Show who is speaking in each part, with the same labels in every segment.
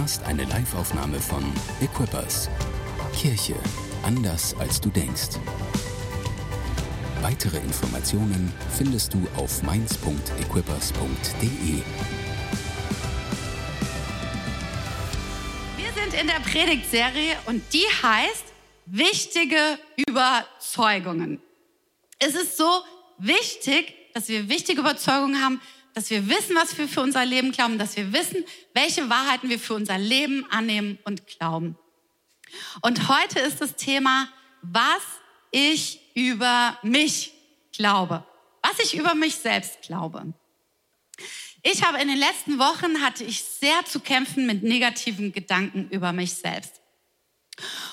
Speaker 1: hörst eine Liveaufnahme von Equippers. Kirche anders als du denkst. Weitere Informationen findest du auf mainz.equippers.de.
Speaker 2: Wir sind in der Predigtserie und die heißt Wichtige Überzeugungen. Es ist so wichtig, dass wir wichtige Überzeugungen haben, dass wir wissen, was wir für unser Leben glauben, dass wir wissen, welche Wahrheiten wir für unser Leben annehmen und glauben. Und heute ist das Thema, was ich über mich glaube, was ich über mich selbst glaube. Ich habe in den letzten Wochen hatte ich sehr zu kämpfen mit negativen Gedanken über mich selbst.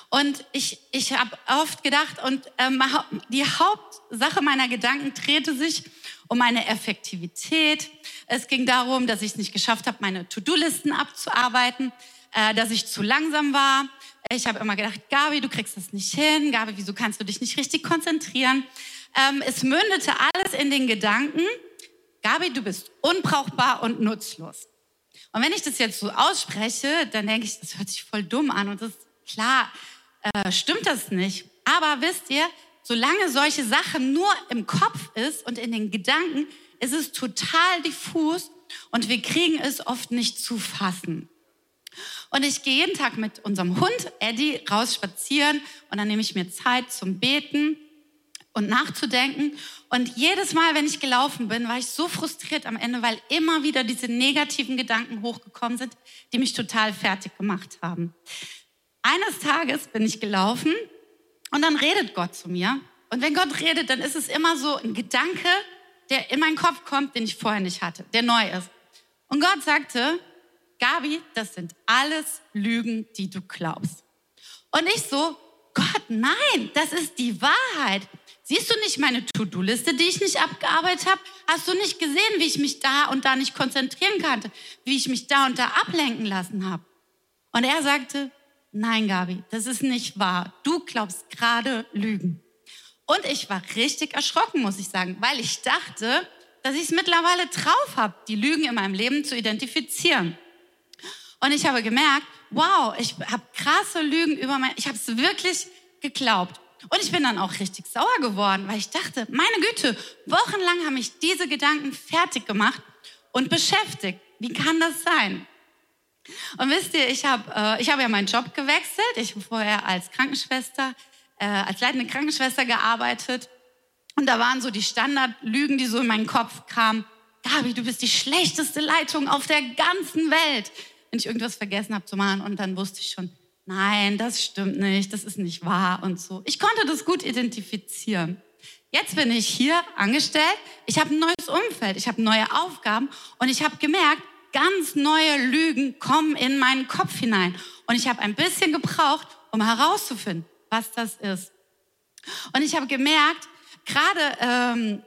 Speaker 2: Und ich, ich habe oft gedacht, und ähm, die Hauptsache meiner Gedanken drehte sich um meine Effektivität. Es ging darum, dass ich es nicht geschafft habe, meine To-Do-Listen abzuarbeiten, äh, dass ich zu langsam war. Ich habe immer gedacht, Gabi, du kriegst das nicht hin. Gabi, wieso kannst du dich nicht richtig konzentrieren? Ähm, es mündete alles in den Gedanken, Gabi, du bist unbrauchbar und nutzlos. Und wenn ich das jetzt so ausspreche, dann denke ich, das hört sich voll dumm an. Und das klar, äh, stimmt das nicht. Aber wisst ihr, solange solche Sachen nur im Kopf ist und in den Gedanken, ist es total diffus und wir kriegen es oft nicht zu fassen. Und ich gehe jeden Tag mit unserem Hund Eddie raus spazieren und dann nehme ich mir Zeit zum Beten und nachzudenken. Und jedes Mal, wenn ich gelaufen bin, war ich so frustriert am Ende, weil immer wieder diese negativen Gedanken hochgekommen sind, die mich total fertig gemacht haben. Eines Tages bin ich gelaufen und dann redet Gott zu mir. Und wenn Gott redet, dann ist es immer so ein Gedanke, der in meinen Kopf kommt, den ich vorher nicht hatte, der neu ist. Und Gott sagte, Gabi, das sind alles Lügen, die du glaubst. Und ich so, Gott, nein, das ist die Wahrheit. Siehst du nicht meine To-Do-Liste, die ich nicht abgearbeitet habe? Hast du nicht gesehen, wie ich mich da und da nicht konzentrieren konnte, wie ich mich da und da ablenken lassen habe? Und er sagte, nein, Gabi, das ist nicht wahr. Du glaubst gerade Lügen. Und ich war richtig erschrocken, muss ich sagen, weil ich dachte, dass ich es mittlerweile drauf habe, die Lügen in meinem Leben zu identifizieren. Und ich habe gemerkt, wow, ich habe krasse Lügen über mein, ich habe es wirklich geglaubt. Und ich bin dann auch richtig sauer geworden, weil ich dachte, meine Güte, wochenlang haben mich diese Gedanken fertig gemacht und beschäftigt. Wie kann das sein? Und wisst ihr, ich habe äh, ich hab ja meinen Job gewechselt. Ich habe vorher als Krankenschwester, äh, als leitende Krankenschwester gearbeitet. Und da waren so die Standardlügen, die so in meinen Kopf kamen. Gabi, du bist die schlechteste Leitung auf der ganzen Welt. Wenn ich irgendwas vergessen habe zu machen und dann wusste ich schon, nein, das stimmt nicht, das ist nicht wahr und so. Ich konnte das gut identifizieren. Jetzt bin ich hier angestellt, ich habe ein neues Umfeld, ich habe neue Aufgaben und ich habe gemerkt, ganz neue Lügen kommen in meinen Kopf hinein. Und ich habe ein bisschen gebraucht, um herauszufinden, was das ist. Und ich habe gemerkt, gerade ähm,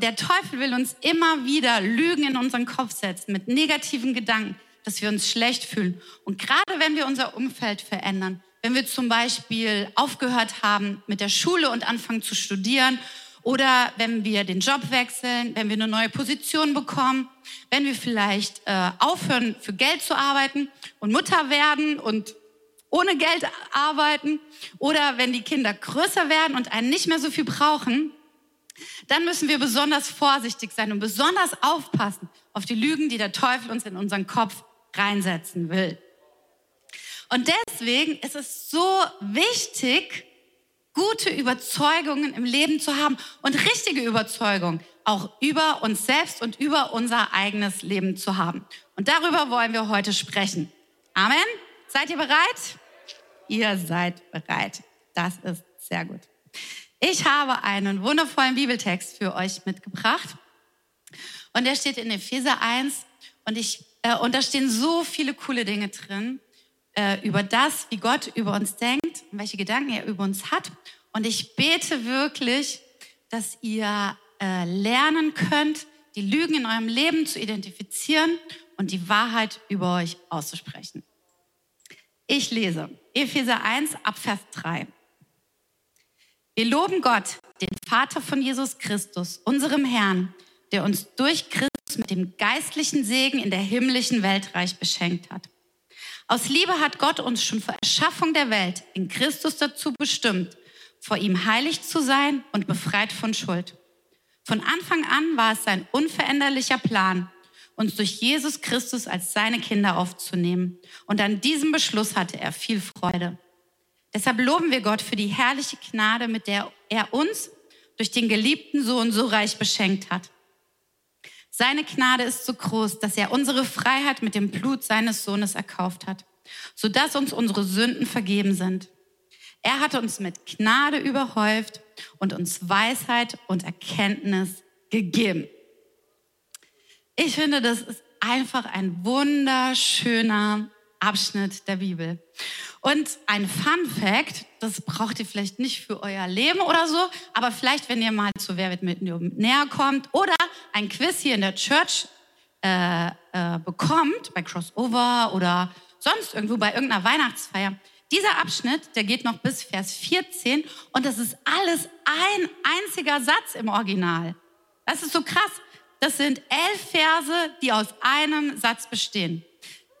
Speaker 2: der Teufel will uns immer wieder Lügen in unseren Kopf setzen mit negativen Gedanken, dass wir uns schlecht fühlen. Und gerade wenn wir unser Umfeld verändern, wenn wir zum Beispiel aufgehört haben mit der Schule und anfangen zu studieren oder wenn wir den Job wechseln, wenn wir eine neue Position bekommen, wenn wir vielleicht äh, aufhören, für Geld zu arbeiten und Mutter werden und ohne Geld arbeiten oder wenn die Kinder größer werden und einen nicht mehr so viel brauchen, dann müssen wir besonders vorsichtig sein und besonders aufpassen auf die Lügen, die der Teufel uns in unseren Kopf reinsetzen will. Und deswegen ist es so wichtig, gute Überzeugungen im Leben zu haben und richtige Überzeugungen auch über uns selbst und über unser eigenes Leben zu haben. Und darüber wollen wir heute sprechen. Amen. Seid ihr bereit? Ihr seid bereit. Das ist sehr gut. Ich habe einen wundervollen Bibeltext für euch mitgebracht. Und der steht in Epheser 1 und ich, äh, und da stehen so viele coole Dinge drin äh, über das, wie Gott über uns denkt und welche Gedanken er über uns hat. Und ich bete wirklich, dass ihr äh, lernen könnt, die Lügen in eurem Leben zu identifizieren und die Wahrheit über euch auszusprechen. Ich lese Epheser 1 ab Vers 3. Wir loben Gott, den Vater von Jesus Christus, unserem Herrn, der uns durch Christus mit dem geistlichen Segen in der himmlischen Welt reich beschenkt hat. Aus Liebe hat Gott uns schon vor Erschaffung der Welt in Christus dazu bestimmt, vor ihm heilig zu sein und befreit von Schuld. Von Anfang an war es sein unveränderlicher Plan, uns durch Jesus Christus als seine Kinder aufzunehmen. Und an diesem Beschluss hatte er viel Freude. Deshalb loben wir Gott für die herrliche Gnade, mit der er uns durch den geliebten Sohn so reich beschenkt hat. Seine Gnade ist so groß, dass er unsere Freiheit mit dem Blut seines Sohnes erkauft hat, sodass uns unsere Sünden vergeben sind. Er hat uns mit Gnade überhäuft und uns Weisheit und Erkenntnis gegeben. Ich finde, das ist einfach ein wunderschöner Abschnitt der Bibel. Und ein Fun Fact, das braucht ihr vielleicht nicht für euer Leben oder so, aber vielleicht, wenn ihr mal zu Wer wird mit näher kommt oder ein Quiz hier in der Church äh, äh, bekommt, bei Crossover oder sonst irgendwo bei irgendeiner Weihnachtsfeier. Dieser Abschnitt, der geht noch bis Vers 14 und das ist alles ein einziger Satz im Original. Das ist so krass. Das sind elf Verse, die aus einem Satz bestehen.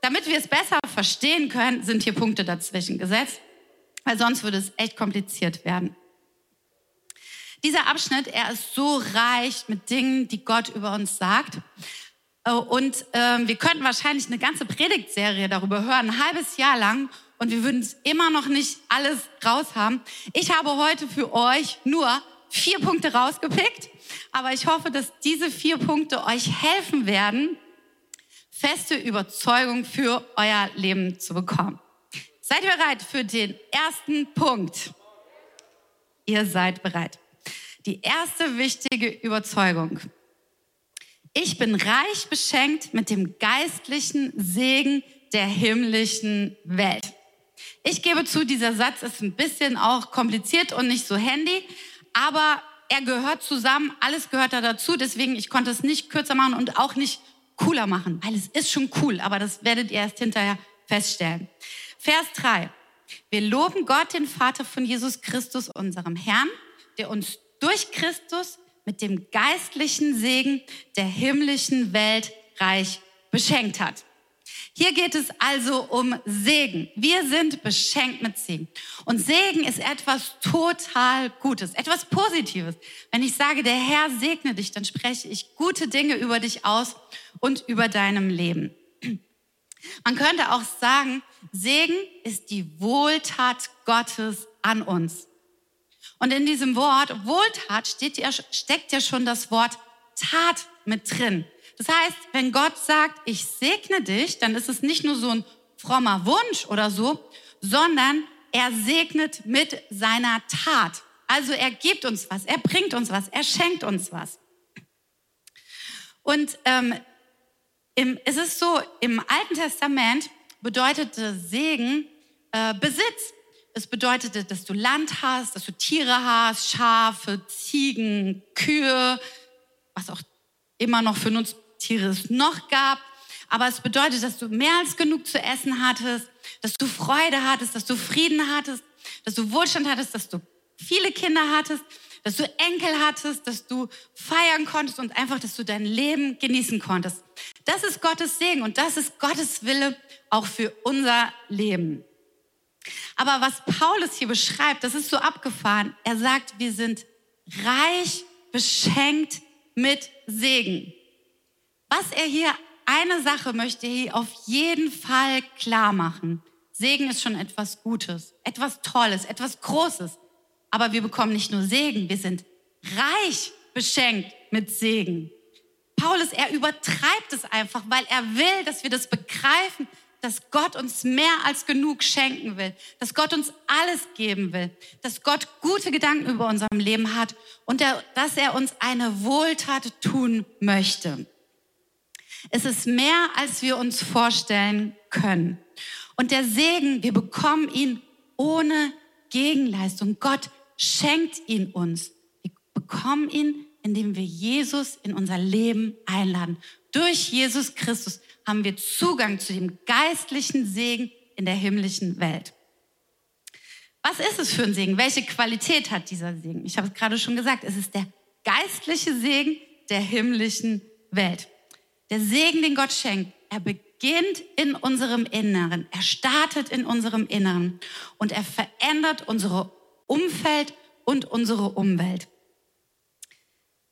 Speaker 2: Damit wir es besser verstehen können, sind hier Punkte dazwischen gesetzt, weil sonst würde es echt kompliziert werden. Dieser Abschnitt, er ist so reich mit Dingen, die Gott über uns sagt. Äh, und äh, wir könnten wahrscheinlich eine ganze Predigtserie darüber hören, ein halbes Jahr lang, und wir würden es immer noch nicht alles raus haben. Ich habe heute für euch nur vier Punkte rausgepickt, aber ich hoffe, dass diese vier Punkte euch helfen werden, feste Überzeugung für euer Leben zu bekommen. Seid ihr bereit für den ersten Punkt? Ihr seid bereit. Die erste wichtige Überzeugung. Ich bin reich beschenkt mit dem geistlichen Segen der himmlischen Welt. Ich gebe zu, dieser Satz ist ein bisschen auch kompliziert und nicht so handy, aber er gehört zusammen, alles gehört da dazu, deswegen ich konnte es nicht kürzer machen und auch nicht cooler machen, weil es ist schon cool, aber das werdet ihr erst hinterher feststellen. Vers 3. Wir loben Gott, den Vater von Jesus Christus, unserem Herrn, der uns durch Christus mit dem geistlichen Segen der himmlischen Welt reich beschenkt hat. Hier geht es also um Segen. Wir sind beschenkt mit Segen. Und Segen ist etwas total Gutes, etwas Positives. Wenn ich sage, der Herr segne dich, dann spreche ich gute Dinge über dich aus und über deinem Leben. Man könnte auch sagen, Segen ist die Wohltat Gottes an uns. Und in diesem Wort Wohltat steht ja, steckt ja schon das Wort Tat mit drin. Das heißt, wenn Gott sagt, ich segne dich, dann ist es nicht nur so ein frommer Wunsch oder so, sondern er segnet mit seiner Tat. Also er gibt uns was, er bringt uns was, er schenkt uns was. Und ähm, im, es ist so, im Alten Testament bedeutete Segen äh, Besitz. Es bedeutete, dass du Land hast, dass du Tiere hast, Schafe, Ziegen, Kühe, was auch immer noch für uns Tiere es noch gab. Aber es bedeutet, dass du mehr als genug zu essen hattest, dass du Freude hattest, dass du Frieden hattest, dass du Wohlstand hattest, dass du viele Kinder hattest, dass du Enkel hattest, dass du feiern konntest und einfach, dass du dein Leben genießen konntest. Das ist Gottes Segen und das ist Gottes Wille auch für unser Leben. Aber was Paulus hier beschreibt, das ist so abgefahren. Er sagt, wir sind reich beschenkt mit Segen. Was er hier, eine Sache möchte er hier auf jeden Fall klar machen. Segen ist schon etwas Gutes, etwas Tolles, etwas Großes. Aber wir bekommen nicht nur Segen, wir sind reich beschenkt mit Segen. Paulus, er übertreibt es einfach, weil er will, dass wir das begreifen, dass Gott uns mehr als genug schenken will, dass Gott uns alles geben will, dass Gott gute Gedanken über unserem Leben hat und er, dass er uns eine Wohltat tun möchte. Es ist mehr, als wir uns vorstellen können. Und der Segen, wir bekommen ihn ohne Gegenleistung. Gott schenkt ihn uns. Wir bekommen ihn, indem wir Jesus in unser Leben einladen. Durch Jesus Christus haben wir Zugang zu dem geistlichen Segen in der himmlischen Welt. Was ist es für ein Segen? Welche Qualität hat dieser Segen? Ich habe es gerade schon gesagt, es ist der geistliche Segen der himmlischen Welt. Der Segen, den Gott schenkt, er beginnt in unserem Inneren. Er startet in unserem Inneren und er verändert unsere Umfeld und unsere Umwelt.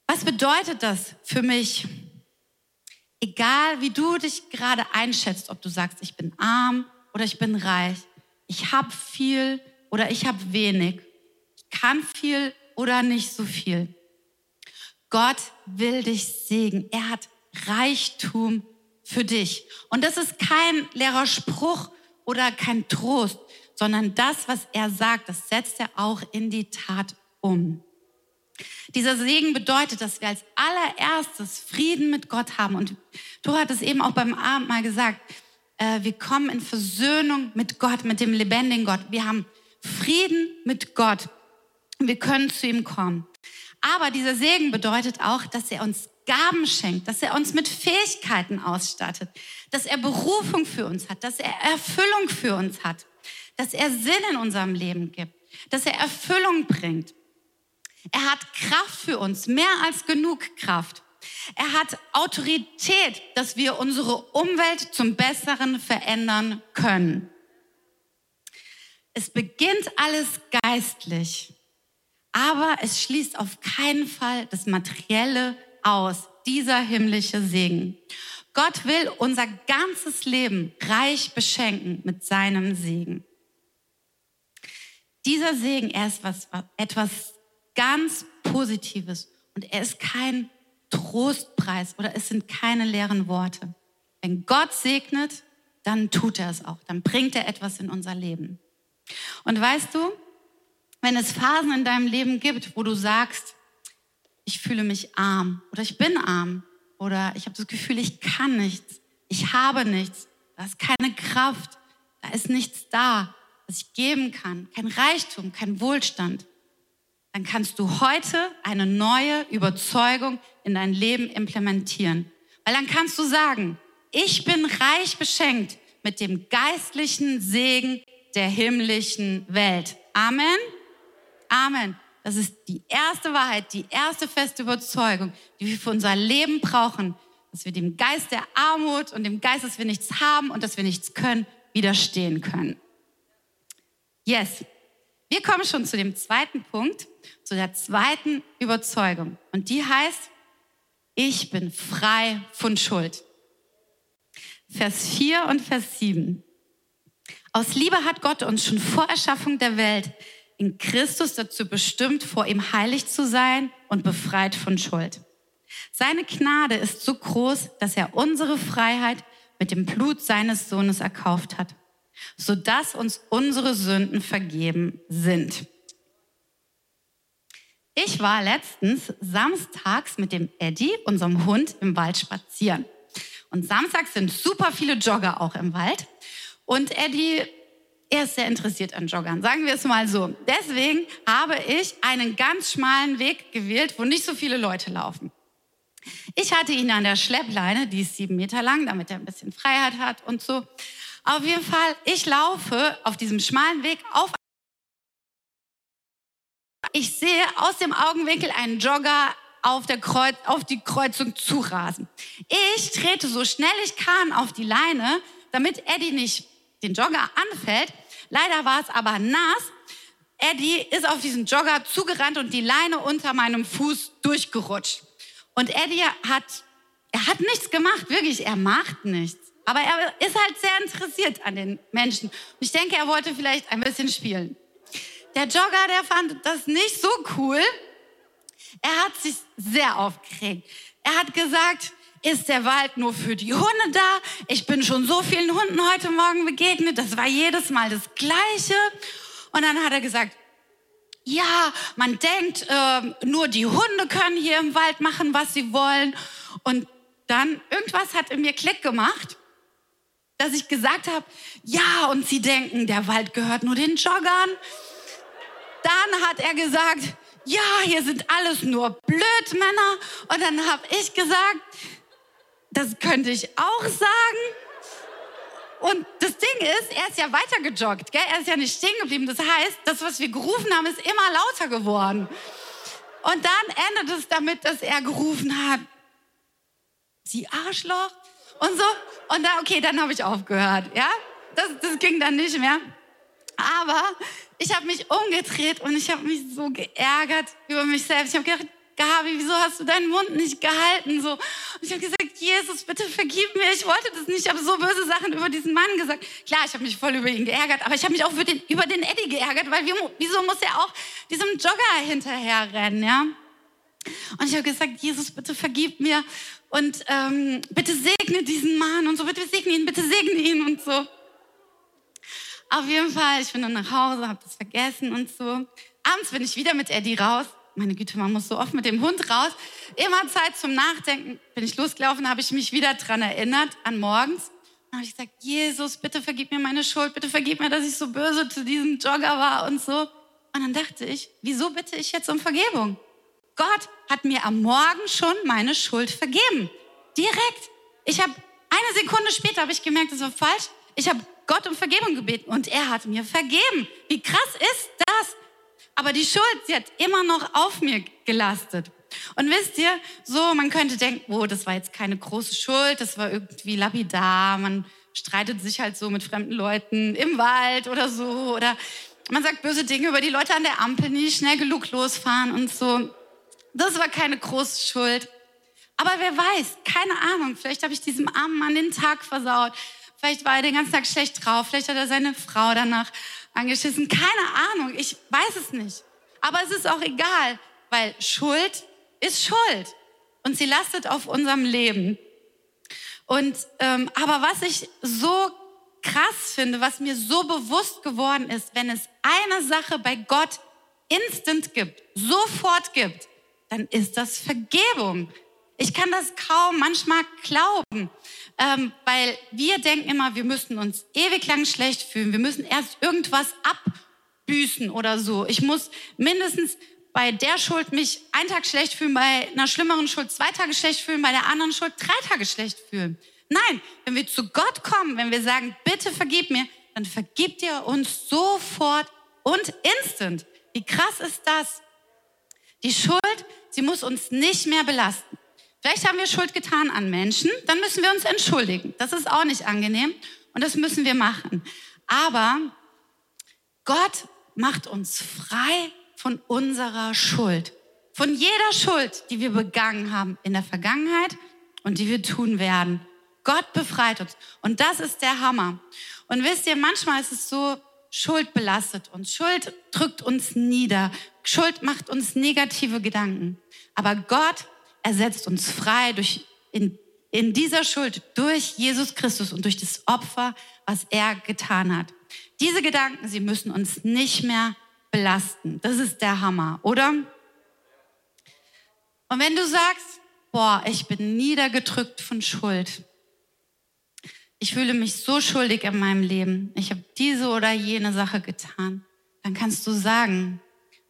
Speaker 2: Was bedeutet das für mich? Egal wie du dich gerade einschätzt, ob du sagst, ich bin arm oder ich bin reich, ich habe viel oder ich habe wenig, ich kann viel oder nicht so viel. Gott will dich segnen. Er hat Reichtum für dich. Und das ist kein leerer Spruch oder kein Trost, sondern das, was er sagt, das setzt er auch in die Tat um. Dieser Segen bedeutet, dass wir als allererstes Frieden mit Gott haben. Und du hattest eben auch beim Abend mal gesagt, äh, wir kommen in Versöhnung mit Gott, mit dem lebendigen Gott. Wir haben Frieden mit Gott. Wir können zu ihm kommen. Aber dieser Segen bedeutet auch, dass er uns Gaben schenkt, dass er uns mit Fähigkeiten ausstattet, dass er Berufung für uns hat, dass er Erfüllung für uns hat, dass er Sinn in unserem Leben gibt, dass er Erfüllung bringt. Er hat Kraft für uns, mehr als genug Kraft. Er hat Autorität, dass wir unsere Umwelt zum Besseren verändern können. Es beginnt alles geistlich, aber es schließt auf keinen Fall das Materielle aus, dieser himmlische Segen. Gott will unser ganzes Leben reich beschenken mit seinem Segen. Dieser Segen, er ist was, etwas ganz Positives und er ist kein Trostpreis oder es sind keine leeren Worte. Wenn Gott segnet, dann tut er es auch, dann bringt er etwas in unser Leben. Und weißt du, wenn es Phasen in deinem Leben gibt, wo du sagst, ich fühle mich arm oder ich bin arm oder ich habe das Gefühl, ich kann nichts, ich habe nichts, da ist keine Kraft, da ist nichts da, was ich geben kann, kein Reichtum, kein Wohlstand, dann kannst du heute eine neue Überzeugung in dein Leben implementieren. Weil dann kannst du sagen, ich bin reich beschenkt mit dem geistlichen Segen der himmlischen Welt. Amen. Amen. Das ist die erste Wahrheit, die erste feste Überzeugung, die wir für unser Leben brauchen, dass wir dem Geist der Armut und dem Geist, dass wir nichts haben und dass wir nichts können, widerstehen können. Yes. Wir kommen schon zu dem zweiten Punkt, zu der zweiten Überzeugung. Und die heißt, ich bin frei von Schuld. Vers 4 und Vers 7. Aus Liebe hat Gott uns schon vor Erschaffung der Welt in Christus dazu bestimmt, vor ihm heilig zu sein und befreit von Schuld. Seine Gnade ist so groß, dass er unsere Freiheit mit dem Blut seines Sohnes erkauft hat, sodass uns unsere Sünden vergeben sind. Ich war letztens samstags mit dem Eddie, unserem Hund, im Wald spazieren. Und samstags sind super viele Jogger auch im Wald. Und Eddie er ist sehr interessiert an Joggern, sagen wir es mal so. Deswegen habe ich einen ganz schmalen Weg gewählt, wo nicht so viele Leute laufen. Ich hatte ihn an der Schleppleine, die ist sieben Meter lang, damit er ein bisschen Freiheit hat und so. Auf jeden Fall, ich laufe auf diesem schmalen Weg auf. Ich sehe aus dem Augenwinkel einen Jogger auf, der Kreuz, auf die Kreuzung zurasen. Ich trete so schnell ich kann auf die Leine, damit Eddie nicht den Jogger anfällt. Leider war es aber nass. Eddie ist auf diesen Jogger zugerannt und die Leine unter meinem Fuß durchgerutscht. Und Eddie hat, er hat nichts gemacht, wirklich, er macht nichts. Aber er ist halt sehr interessiert an den Menschen. Und ich denke, er wollte vielleicht ein bisschen spielen. Der Jogger, der fand das nicht so cool. Er hat sich sehr aufgeregt. Er hat gesagt, ist der Wald nur für die Hunde da? Ich bin schon so vielen Hunden heute Morgen begegnet. Das war jedes Mal das Gleiche. Und dann hat er gesagt, ja, man denkt, äh, nur die Hunde können hier im Wald machen, was sie wollen. Und dann irgendwas hat in mir Klick gemacht, dass ich gesagt habe, ja, und sie denken, der Wald gehört nur den Joggern. Dann hat er gesagt, ja, hier sind alles nur Blödmänner. Und dann habe ich gesagt, das könnte ich auch sagen. Und das Ding ist, er ist ja weiter gejoggt, gell? er ist ja nicht stehen geblieben. Das heißt, das, was wir gerufen haben, ist immer lauter geworden. Und dann endet es damit, dass er gerufen hat, Sie Arschloch. Und so. Und da, okay, dann habe ich aufgehört, ja. Das, das ging dann nicht mehr. Aber ich habe mich umgedreht und ich habe mich so geärgert über mich selbst. Ich habe gedacht, Gabi, wieso hast du deinen Mund nicht gehalten? So. Und ich habe gesagt, Jesus, bitte vergib mir, ich wollte das nicht. Ich habe so böse Sachen über diesen Mann gesagt. Klar, ich habe mich voll über ihn geärgert, aber ich habe mich auch den, über den Eddie geärgert, weil wieso muss er auch diesem Jogger hinterherrennen, ja? Und ich habe gesagt, Jesus, bitte vergib mir und ähm, bitte segne diesen Mann und so, bitte segne ihn, bitte segne ihn und so. Auf jeden Fall, ich bin dann nach Hause, habe das vergessen und so. Abends bin ich wieder mit Eddie raus. Meine Güte, man muss so oft mit dem Hund raus. Immer Zeit zum Nachdenken. Bin ich losgelaufen, habe ich mich wieder dran erinnert, an morgens. Dann habe ich gesagt, Jesus, bitte vergib mir meine Schuld, bitte vergib mir, dass ich so böse zu diesem Jogger war und so. Und dann dachte ich, wieso bitte ich jetzt um Vergebung? Gott hat mir am Morgen schon meine Schuld vergeben. Direkt. Ich habe eine Sekunde später habe ich gemerkt, das war falsch. Ich habe Gott um Vergebung gebeten und er hat mir vergeben. Wie krass ist das? Aber die Schuld, sie hat immer noch auf mir gelastet. Und wisst ihr, so, man könnte denken, oh, das war jetzt keine große Schuld, das war irgendwie lapidar, man streitet sich halt so mit fremden Leuten im Wald oder so, oder man sagt böse Dinge über die Leute an der Ampel, die schnell genug losfahren und so. Das war keine große Schuld. Aber wer weiß, keine Ahnung, vielleicht habe ich diesem armen Mann den Tag versaut. Vielleicht war er den ganzen Tag schlecht drauf. Vielleicht hat er seine Frau danach angeschissen. Keine Ahnung, ich weiß es nicht. Aber es ist auch egal, weil Schuld ist Schuld. Und sie lastet auf unserem Leben. Und ähm, aber was ich so krass finde, was mir so bewusst geworden ist, wenn es eine Sache bei Gott instant gibt, sofort gibt, dann ist das Vergebung. Ich kann das kaum manchmal glauben, ähm, weil wir denken immer, wir müssten uns ewig lang schlecht fühlen. Wir müssen erst irgendwas abbüßen oder so. Ich muss mindestens bei der Schuld mich einen Tag schlecht fühlen, bei einer schlimmeren Schuld zwei Tage schlecht fühlen, bei der anderen Schuld drei Tage schlecht fühlen. Nein, wenn wir zu Gott kommen, wenn wir sagen, bitte vergib mir, dann vergibt er uns sofort und instant. Wie krass ist das? Die Schuld, sie muss uns nicht mehr belasten. Vielleicht haben wir Schuld getan an Menschen, dann müssen wir uns entschuldigen. Das ist auch nicht angenehm und das müssen wir machen. Aber Gott macht uns frei von unserer Schuld. Von jeder Schuld, die wir begangen haben in der Vergangenheit und die wir tun werden. Gott befreit uns. Und das ist der Hammer. Und wisst ihr, manchmal ist es so, Schuld belastet uns. Schuld drückt uns nieder. Schuld macht uns negative Gedanken. Aber Gott ersetzt uns frei durch, in, in dieser Schuld durch Jesus Christus und durch das Opfer, was er getan hat. Diese Gedanken, sie müssen uns nicht mehr belasten. Das ist der Hammer, oder? Und wenn du sagst, boah, ich bin niedergedrückt von Schuld, ich fühle mich so schuldig in meinem Leben, ich habe diese oder jene Sache getan, dann kannst du sagen,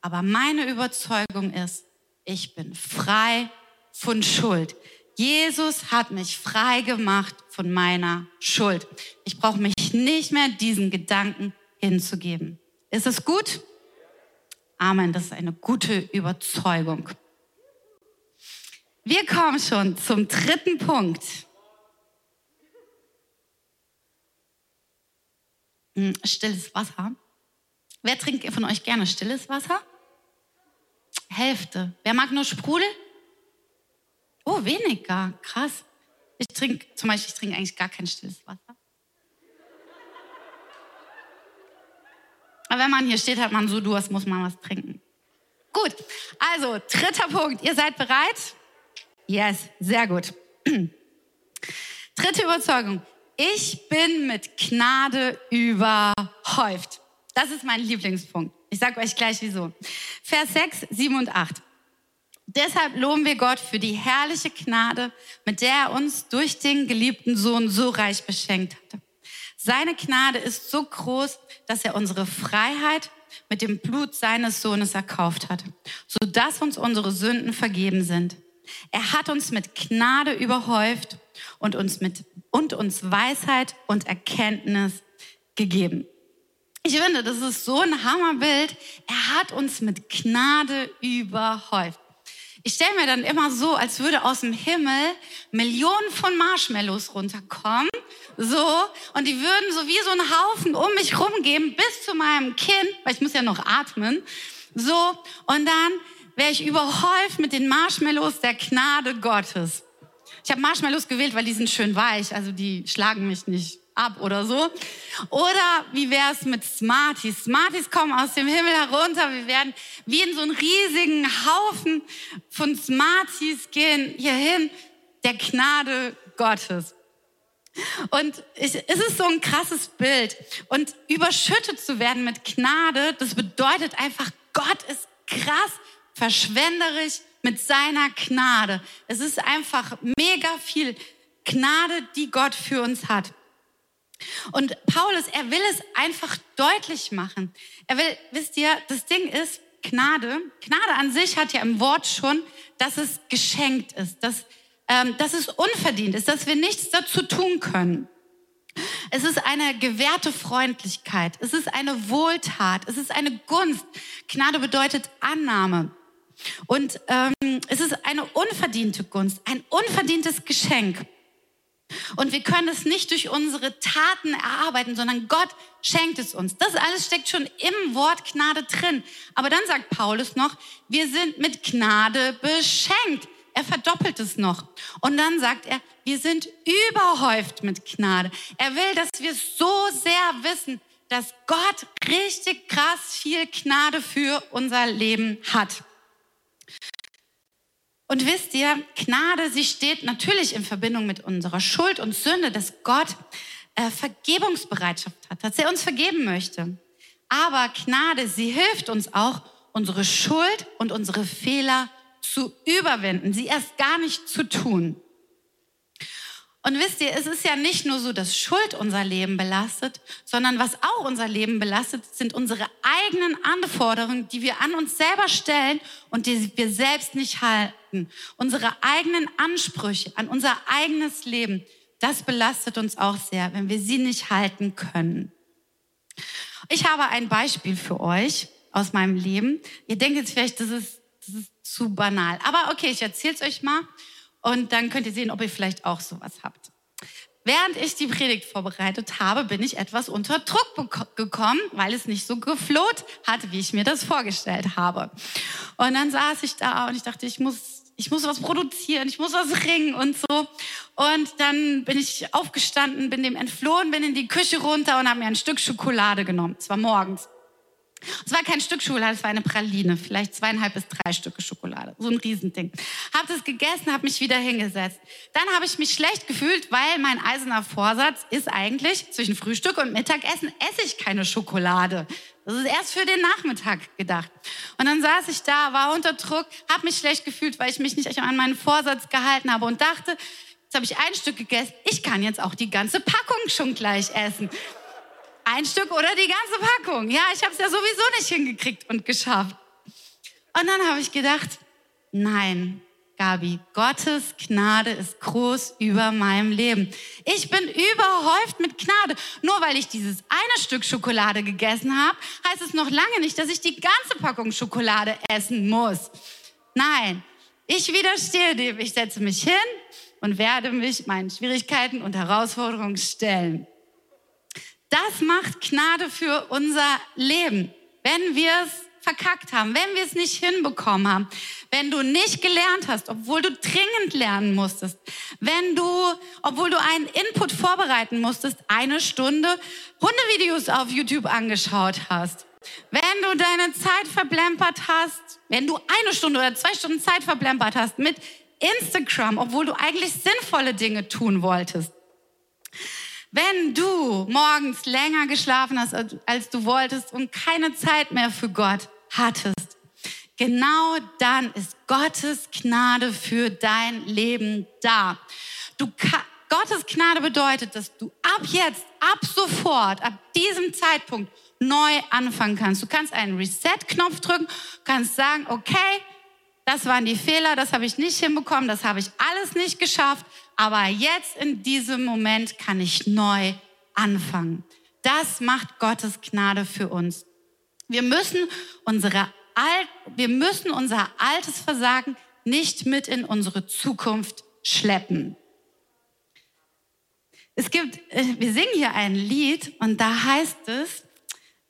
Speaker 2: aber meine Überzeugung ist, ich bin frei von Schuld. Jesus hat mich frei gemacht von meiner Schuld. Ich brauche mich nicht mehr diesen Gedanken hinzugeben. Ist es gut? Amen, das ist eine gute Überzeugung. Wir kommen schon zum dritten Punkt. Stilles Wasser. Wer trinkt von euch gerne stilles Wasser? Hälfte. Wer mag nur Sprudel? Oh, weniger. Krass. Ich trinke, zum Beispiel, ich trinke eigentlich gar kein stilles Wasser. Aber wenn man hier steht, hat man so Durst, muss man was trinken. Gut, also dritter Punkt. Ihr seid bereit? Yes, sehr gut. Dritte Überzeugung. Ich bin mit Gnade überhäuft. Das ist mein Lieblingspunkt. Ich sage euch gleich wieso. Vers 6, 7 und 8. Deshalb loben wir Gott für die herrliche Gnade, mit der er uns durch den geliebten Sohn so reich beschenkt hatte. Seine Gnade ist so groß, dass er unsere Freiheit mit dem Blut seines Sohnes erkauft hat, sodass uns unsere Sünden vergeben sind. Er hat uns mit Gnade überhäuft und uns mit und uns Weisheit und Erkenntnis gegeben. Ich finde, das ist so ein Hammerbild. Er hat uns mit Gnade überhäuft. Ich stelle mir dann immer so, als würde aus dem Himmel Millionen von Marshmallows runterkommen, so, und die würden so wie so ein Haufen um mich rumgeben bis zu meinem Kinn, weil ich muss ja noch atmen, so, und dann wäre ich überhäuft mit den Marshmallows der Gnade Gottes. Ich habe Marshmallows gewählt, weil die sind schön weich, also die schlagen mich nicht ab oder so. Oder wie wäre es mit Smarties? Smarties kommen aus dem Himmel herunter. Wir werden wie in so einen riesigen Haufen von Smarties gehen hierhin der Gnade Gottes. Und ich, es ist so ein krasses Bild. Und überschüttet zu werden mit Gnade, das bedeutet einfach, Gott ist krass verschwenderisch mit seiner Gnade. Es ist einfach mega viel Gnade, die Gott für uns hat. Und Paulus, er will es einfach deutlich machen. Er will, wisst ihr, das Ding ist Gnade. Gnade an sich hat ja im Wort schon, dass es geschenkt ist, dass, ähm, dass es unverdient ist, dass wir nichts dazu tun können. Es ist eine gewährte Freundlichkeit. Es ist eine Wohltat. Es ist eine Gunst. Gnade bedeutet Annahme. Und ähm, es ist eine unverdiente Gunst, ein unverdientes Geschenk. Und wir können es nicht durch unsere Taten erarbeiten, sondern Gott schenkt es uns. Das alles steckt schon im Wort Gnade drin. Aber dann sagt Paulus noch, wir sind mit Gnade beschenkt. Er verdoppelt es noch. Und dann sagt er, wir sind überhäuft mit Gnade. Er will, dass wir so sehr wissen, dass Gott richtig krass viel Gnade für unser Leben hat. Und wisst ihr, Gnade, sie steht natürlich in Verbindung mit unserer Schuld und Sünde, dass Gott äh, Vergebungsbereitschaft hat, dass er uns vergeben möchte. Aber Gnade, sie hilft uns auch, unsere Schuld und unsere Fehler zu überwinden, sie erst gar nicht zu tun. Und wisst ihr, es ist ja nicht nur so, dass Schuld unser Leben belastet, sondern was auch unser Leben belastet, sind unsere eigenen Anforderungen, die wir an uns selber stellen und die wir selbst nicht halten. Unsere eigenen Ansprüche an unser eigenes Leben, das belastet uns auch sehr, wenn wir sie nicht halten können. Ich habe ein Beispiel für euch aus meinem Leben. Ihr denkt jetzt vielleicht, das ist, das ist zu banal. Aber okay, ich erzähle es euch mal. Und dann könnt ihr sehen, ob ihr vielleicht auch sowas habt. Während ich die Predigt vorbereitet habe, bin ich etwas unter Druck gekommen, weil es nicht so gefloht hat, wie ich mir das vorgestellt habe. Und dann saß ich da und ich dachte, ich muss, ich muss was produzieren, ich muss was ringen und so. Und dann bin ich aufgestanden, bin dem entflohen, bin in die Küche runter und habe mir ein Stück Schokolade genommen. Es war morgens. Es war kein Stück Schokolade, es war eine Praline, vielleicht zweieinhalb bis drei Stücke Schokolade, so ein Riesending. Hab das gegessen, habe mich wieder hingesetzt. Dann habe ich mich schlecht gefühlt, weil mein eiserner Vorsatz ist eigentlich, zwischen Frühstück und Mittagessen esse ich keine Schokolade. Das ist erst für den Nachmittag gedacht. Und dann saß ich da, war unter Druck, habe mich schlecht gefühlt, weil ich mich nicht an meinen Vorsatz gehalten habe und dachte, jetzt habe ich ein Stück gegessen, ich kann jetzt auch die ganze Packung schon gleich essen. Ein Stück oder die ganze Packung. Ja, ich habe es ja sowieso nicht hingekriegt und geschafft. Und dann habe ich gedacht, nein, Gabi, Gottes Gnade ist groß über meinem Leben. Ich bin überhäuft mit Gnade. Nur weil ich dieses eine Stück Schokolade gegessen habe, heißt es noch lange nicht, dass ich die ganze Packung Schokolade essen muss. Nein, ich widerstehe dem. Ich setze mich hin und werde mich meinen Schwierigkeiten und Herausforderungen stellen. Das macht Gnade für unser Leben. Wenn wir es verkackt haben, wenn wir es nicht hinbekommen haben, wenn du nicht gelernt hast, obwohl du dringend lernen musstest, wenn du, obwohl du einen Input vorbereiten musstest, eine Stunde Hundevideos auf YouTube angeschaut hast, wenn du deine Zeit verblempert hast, wenn du eine Stunde oder zwei Stunden Zeit verblempert hast mit Instagram, obwohl du eigentlich sinnvolle Dinge tun wolltest, wenn du morgens länger geschlafen hast, als du wolltest und keine Zeit mehr für Gott hattest, genau dann ist Gottes Gnade für dein Leben da. Du, Gottes Gnade bedeutet, dass du ab jetzt, ab sofort, ab diesem Zeitpunkt neu anfangen kannst. Du kannst einen Reset-Knopf drücken, kannst sagen, okay, das waren die Fehler, das habe ich nicht hinbekommen, das habe ich alles nicht geschafft, aber jetzt in diesem Moment kann ich neu anfangen. Das macht Gottes Gnade für uns. Wir müssen unsere Alt, wir müssen unser altes Versagen nicht mit in unsere Zukunft schleppen. Es gibt, äh, wir singen hier ein Lied und da heißt es,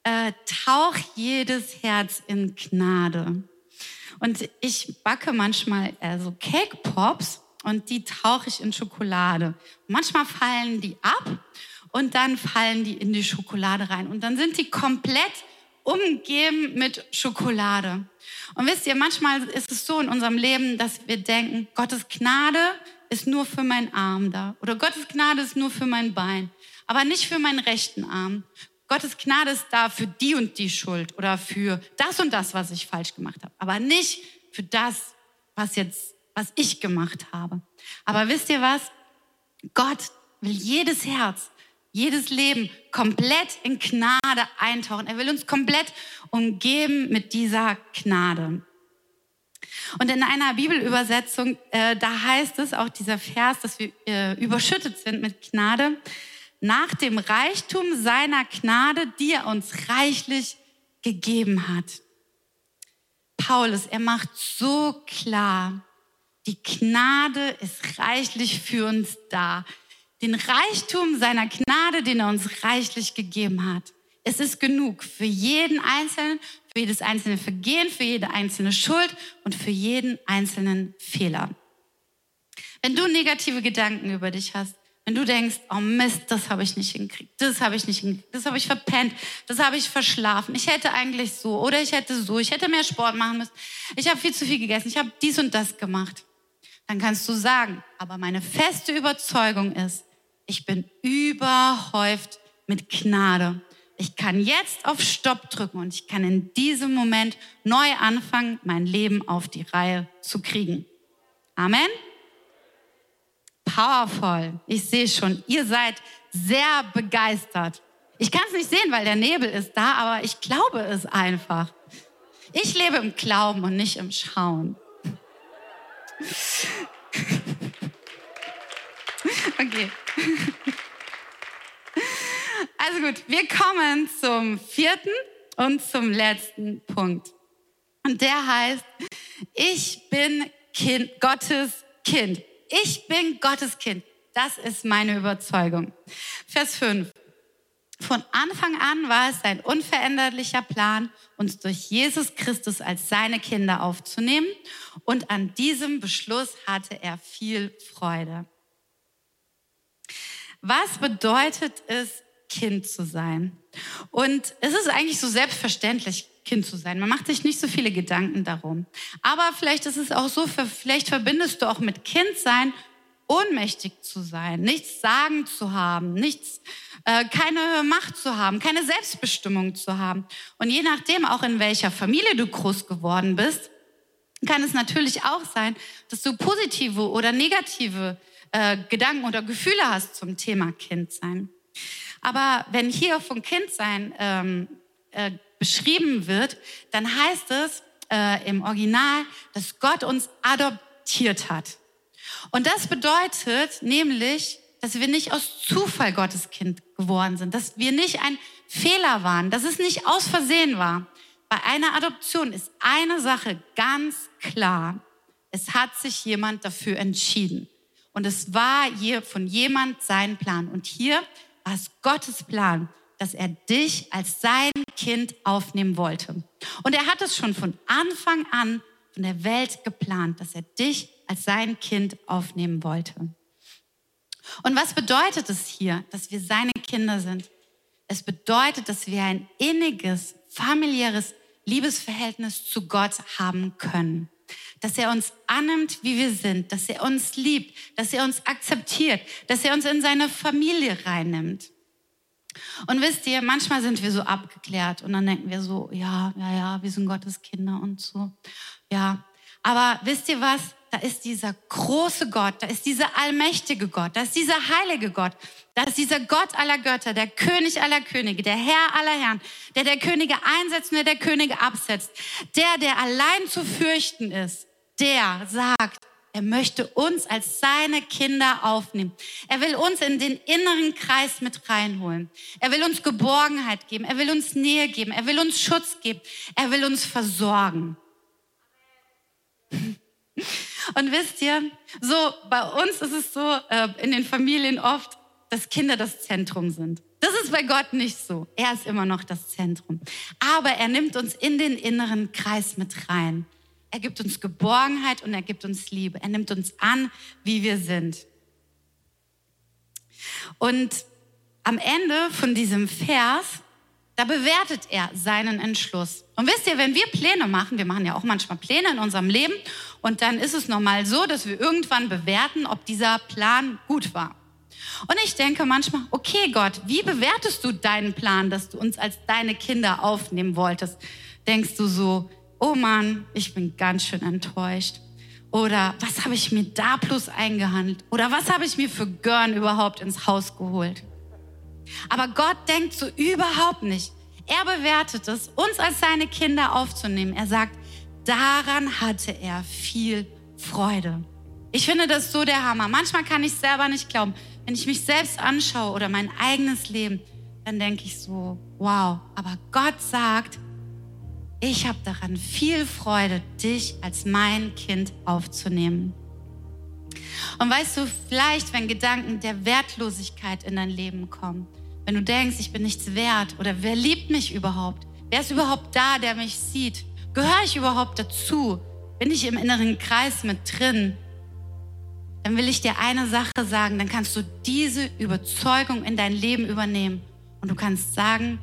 Speaker 2: äh, tauch jedes Herz in Gnade. Und ich backe manchmal äh, so Cake Pops und die tauche ich in Schokolade. manchmal fallen die ab und dann fallen die in die Schokolade rein und dann sind die komplett umgeben mit Schokolade. Und wisst ihr, manchmal ist es so in unserem Leben, dass wir denken, Gottes Gnade ist nur für meinen Arm da oder Gottes Gnade ist nur für mein Bein, aber nicht für meinen rechten Arm. Gottes Gnade ist da für die und die Schuld oder für das und das, was ich falsch gemacht habe, aber nicht für das, was jetzt, was ich gemacht habe. Aber wisst ihr was? Gott will jedes Herz, jedes Leben komplett in Gnade eintauchen. Er will uns komplett umgeben mit dieser Gnade. Und in einer Bibelübersetzung, äh, da heißt es auch dieser Vers, dass wir äh, überschüttet sind mit Gnade nach dem Reichtum seiner Gnade, die er uns reichlich gegeben hat. Paulus, er macht so klar, die Gnade ist reichlich für uns da. Den Reichtum seiner Gnade, den er uns reichlich gegeben hat. Es ist genug für jeden Einzelnen, für jedes einzelne Vergehen, für jede einzelne Schuld und für jeden einzelnen Fehler. Wenn du negative Gedanken über dich hast, wenn du denkst, oh Mist, das habe ich nicht hingekriegt, das habe ich nicht hingekriegt, das habe ich verpennt, das habe ich verschlafen, ich hätte eigentlich so oder ich hätte so, ich hätte mehr Sport machen müssen, ich habe viel zu viel gegessen, ich habe dies und das gemacht, dann kannst du sagen, aber meine feste Überzeugung ist, ich bin überhäuft mit Gnade. Ich kann jetzt auf Stopp drücken und ich kann in diesem Moment neu anfangen, mein Leben auf die Reihe zu kriegen. Amen powerful. Ich sehe schon, ihr seid sehr begeistert. Ich kann es nicht sehen, weil der Nebel ist da, aber ich glaube es einfach. Ich lebe im Glauben und nicht im Schauen. Okay. Also gut, wir kommen zum vierten und zum letzten Punkt. Und der heißt, ich bin kind, Gottes Kind. Ich bin Gottes Kind. Das ist meine Überzeugung. Vers 5. Von Anfang an war es sein unveränderlicher Plan, uns durch Jesus Christus als seine Kinder aufzunehmen. Und an diesem Beschluss hatte er viel Freude. Was bedeutet es, Kind zu sein? Und es ist eigentlich so selbstverständlich, Kind zu sein. Man macht sich nicht so viele Gedanken darum. Aber vielleicht ist es auch so, vielleicht verbindest du auch mit Kindsein ohnmächtig zu sein, nichts sagen zu haben, nichts, äh, keine Macht zu haben, keine Selbstbestimmung zu haben. Und je nachdem, auch in welcher Familie du groß geworden bist, kann es natürlich auch sein, dass du positive oder negative äh, Gedanken oder Gefühle hast zum Thema Kindsein. Aber wenn hier von Kindsein ähm, äh, beschrieben wird, dann heißt es äh, im Original, dass Gott uns adoptiert hat. Und das bedeutet nämlich, dass wir nicht aus Zufall Gottes Kind geworden sind, dass wir nicht ein Fehler waren, dass es nicht aus Versehen war. Bei einer Adoption ist eine Sache ganz klar. Es hat sich jemand dafür entschieden. Und es war hier von jemand sein Plan. Und hier war es Gottes Plan, dass er dich als sein Kind aufnehmen wollte. Und er hat es schon von Anfang an von der Welt geplant, dass er dich als sein Kind aufnehmen wollte. Und was bedeutet es hier, dass wir seine Kinder sind? Es bedeutet, dass wir ein inniges, familiäres Liebesverhältnis zu Gott haben können. Dass er uns annimmt, wie wir sind, dass er uns liebt, dass er uns akzeptiert, dass er uns in seine Familie reinnimmt. Und wisst ihr, manchmal sind wir so abgeklärt und dann denken wir so, ja, ja, ja, wir sind Gottes Kinder und so. Ja, aber wisst ihr was? Da ist dieser große Gott, da ist dieser allmächtige Gott, da ist dieser heilige Gott, da ist dieser Gott aller Götter, der König aller Könige, der Herr aller Herren, der der Könige einsetzt und der der Könige absetzt, der, der allein zu fürchten ist, der sagt, er möchte uns als seine Kinder aufnehmen. Er will uns in den inneren Kreis mit reinholen. Er will uns Geborgenheit geben. Er will uns Nähe geben. Er will uns Schutz geben. Er will uns versorgen. Und wisst ihr, so bei uns ist es so äh, in den Familien oft, dass Kinder das Zentrum sind. Das ist bei Gott nicht so. Er ist immer noch das Zentrum. Aber er nimmt uns in den inneren Kreis mit rein. Er gibt uns Geborgenheit und er gibt uns Liebe. Er nimmt uns an, wie wir sind. Und am Ende von diesem Vers, da bewertet er seinen Entschluss. Und wisst ihr, wenn wir Pläne machen, wir machen ja auch manchmal Pläne in unserem Leben, und dann ist es normal so, dass wir irgendwann bewerten, ob dieser Plan gut war. Und ich denke manchmal, okay Gott, wie bewertest du deinen Plan, dass du uns als deine Kinder aufnehmen wolltest? Denkst du so, oh Mann, ich bin ganz schön enttäuscht. Oder was habe ich mir da plus eingehandelt? Oder was habe ich mir für Görn überhaupt ins Haus geholt? Aber Gott denkt so überhaupt nicht. Er bewertet es, uns als seine Kinder aufzunehmen. Er sagt, daran hatte er viel Freude. Ich finde das so der Hammer. Manchmal kann ich selber nicht glauben. Wenn ich mich selbst anschaue oder mein eigenes Leben, dann denke ich so, wow. Aber Gott sagt, ich habe daran viel Freude, dich als mein Kind aufzunehmen. Und weißt du, vielleicht, wenn Gedanken der Wertlosigkeit in dein Leben kommen, wenn du denkst, ich bin nichts wert oder wer liebt mich überhaupt? Wer ist überhaupt da, der mich sieht? Gehöre ich überhaupt dazu? Bin ich im inneren Kreis mit drin? Dann will ich dir eine Sache sagen, dann kannst du diese Überzeugung in dein Leben übernehmen und du kannst sagen,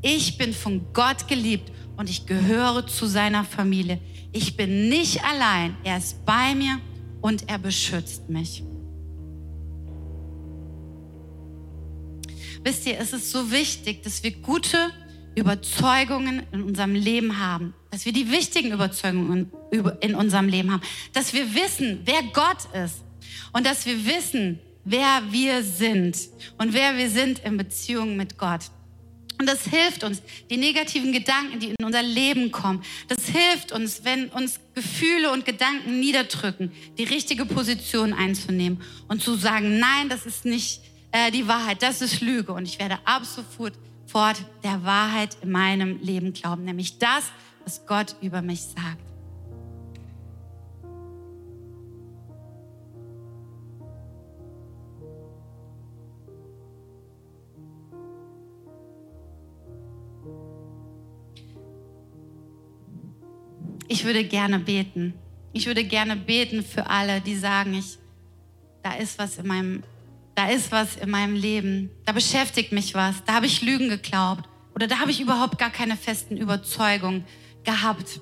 Speaker 2: ich bin von Gott geliebt und ich gehöre zu seiner Familie. Ich bin nicht allein. Er ist bei mir und er beschützt mich. Wisst ihr, es ist so wichtig, dass wir gute Überzeugungen in unserem Leben haben, dass wir die wichtigen Überzeugungen in unserem Leben haben, dass wir wissen, wer Gott ist und dass wir wissen, wer wir sind und wer wir sind in Beziehung mit Gott. Und das hilft uns, die negativen Gedanken, die in unser Leben kommen, das hilft uns, wenn uns Gefühle und Gedanken niederdrücken, die richtige Position einzunehmen und zu sagen, nein, das ist nicht äh, die Wahrheit, das ist Lüge. Und ich werde ab sofort der Wahrheit in meinem Leben glauben, nämlich das, was Gott über mich sagt. Ich würde gerne beten. Ich würde gerne beten für alle, die sagen, ich, da ist was in meinem, da ist was in meinem Leben. Da beschäftigt mich was. Da habe ich Lügen geglaubt. Oder da habe ich überhaupt gar keine festen Überzeugungen gehabt.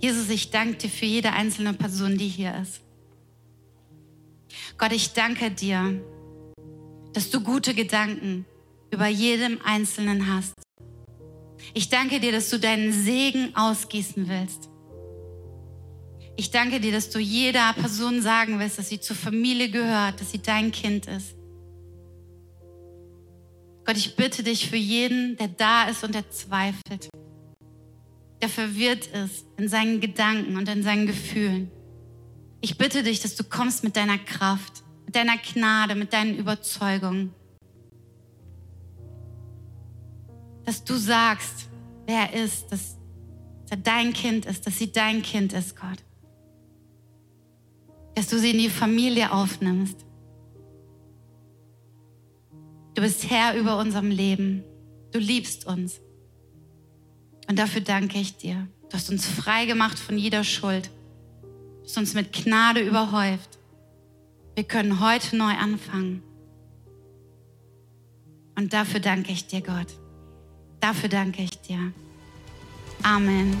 Speaker 2: Jesus, ich danke dir für jede einzelne Person, die hier ist. Gott, ich danke dir, dass du gute Gedanken über jedem Einzelnen hast. Ich danke dir, dass du deinen Segen ausgießen willst. Ich danke dir, dass du jeder Person sagen willst, dass sie zur Familie gehört, dass sie dein Kind ist. Gott, ich bitte dich für jeden, der da ist und der zweifelt, der verwirrt ist in seinen Gedanken und in seinen Gefühlen. Ich bitte dich, dass du kommst mit deiner Kraft, mit deiner Gnade, mit deinen Überzeugungen. Dass du sagst, wer er ist, dass er dein Kind ist, dass sie dein Kind ist, Gott. Dass du sie in die Familie aufnimmst. Du bist Herr über unserem Leben. Du liebst uns. Und dafür danke ich dir. Du hast uns frei gemacht von jeder Schuld. Du hast uns mit Gnade überhäuft. Wir können heute neu anfangen. Und dafür danke ich dir, Gott. Dafür danke ich dir. Amen.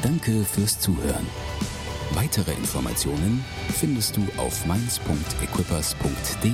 Speaker 1: Danke fürs Zuhören. Weitere Informationen findest du auf mainz.equippers.de.